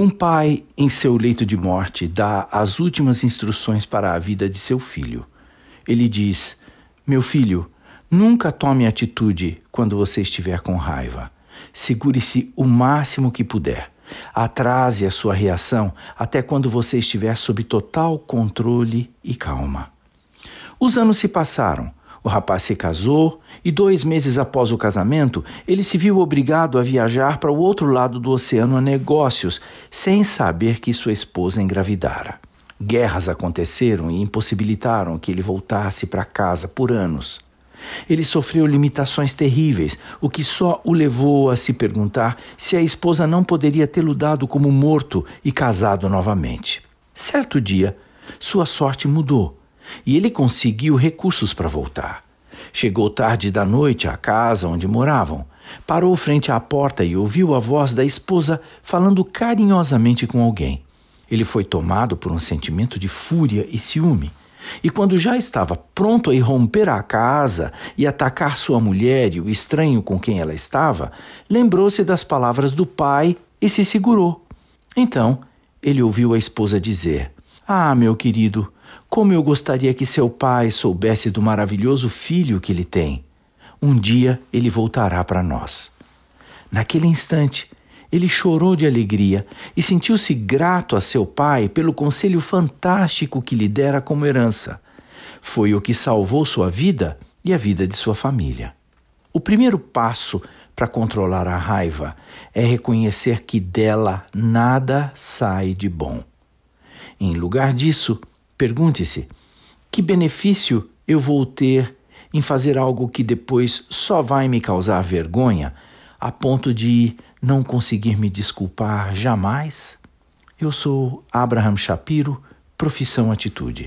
Um pai, em seu leito de morte, dá as últimas instruções para a vida de seu filho. Ele diz: Meu filho, nunca tome atitude quando você estiver com raiva. Segure-se o máximo que puder. Atrase a sua reação até quando você estiver sob total controle e calma. Os anos se passaram o rapaz se casou e, dois meses após o casamento, ele se viu obrigado a viajar para o outro lado do oceano a negócios, sem saber que sua esposa engravidara. Guerras aconteceram e impossibilitaram que ele voltasse para casa por anos. Ele sofreu limitações terríveis, o que só o levou a se perguntar se a esposa não poderia tê-lo dado como morto e casado novamente. Certo dia, sua sorte mudou e ele conseguiu recursos para voltar. Chegou tarde da noite à casa onde moravam. Parou frente à porta e ouviu a voz da esposa falando carinhosamente com alguém. Ele foi tomado por um sentimento de fúria e ciúme. E quando já estava pronto a irromper a casa e atacar sua mulher e o estranho com quem ela estava, lembrou-se das palavras do pai e se segurou. Então, ele ouviu a esposa dizer: Ah, meu querido, como eu gostaria que seu pai soubesse do maravilhoso filho que ele tem. Um dia ele voltará para nós. Naquele instante, ele chorou de alegria e sentiu-se grato a seu pai pelo conselho fantástico que lhe dera como herança. Foi o que salvou sua vida e a vida de sua família. O primeiro passo para controlar a raiva é reconhecer que dela nada sai de bom. Em lugar disso, Pergunte-se: que benefício eu vou ter em fazer algo que depois só vai me causar vergonha, a ponto de não conseguir me desculpar jamais? Eu sou Abraham Shapiro, profissão Atitude.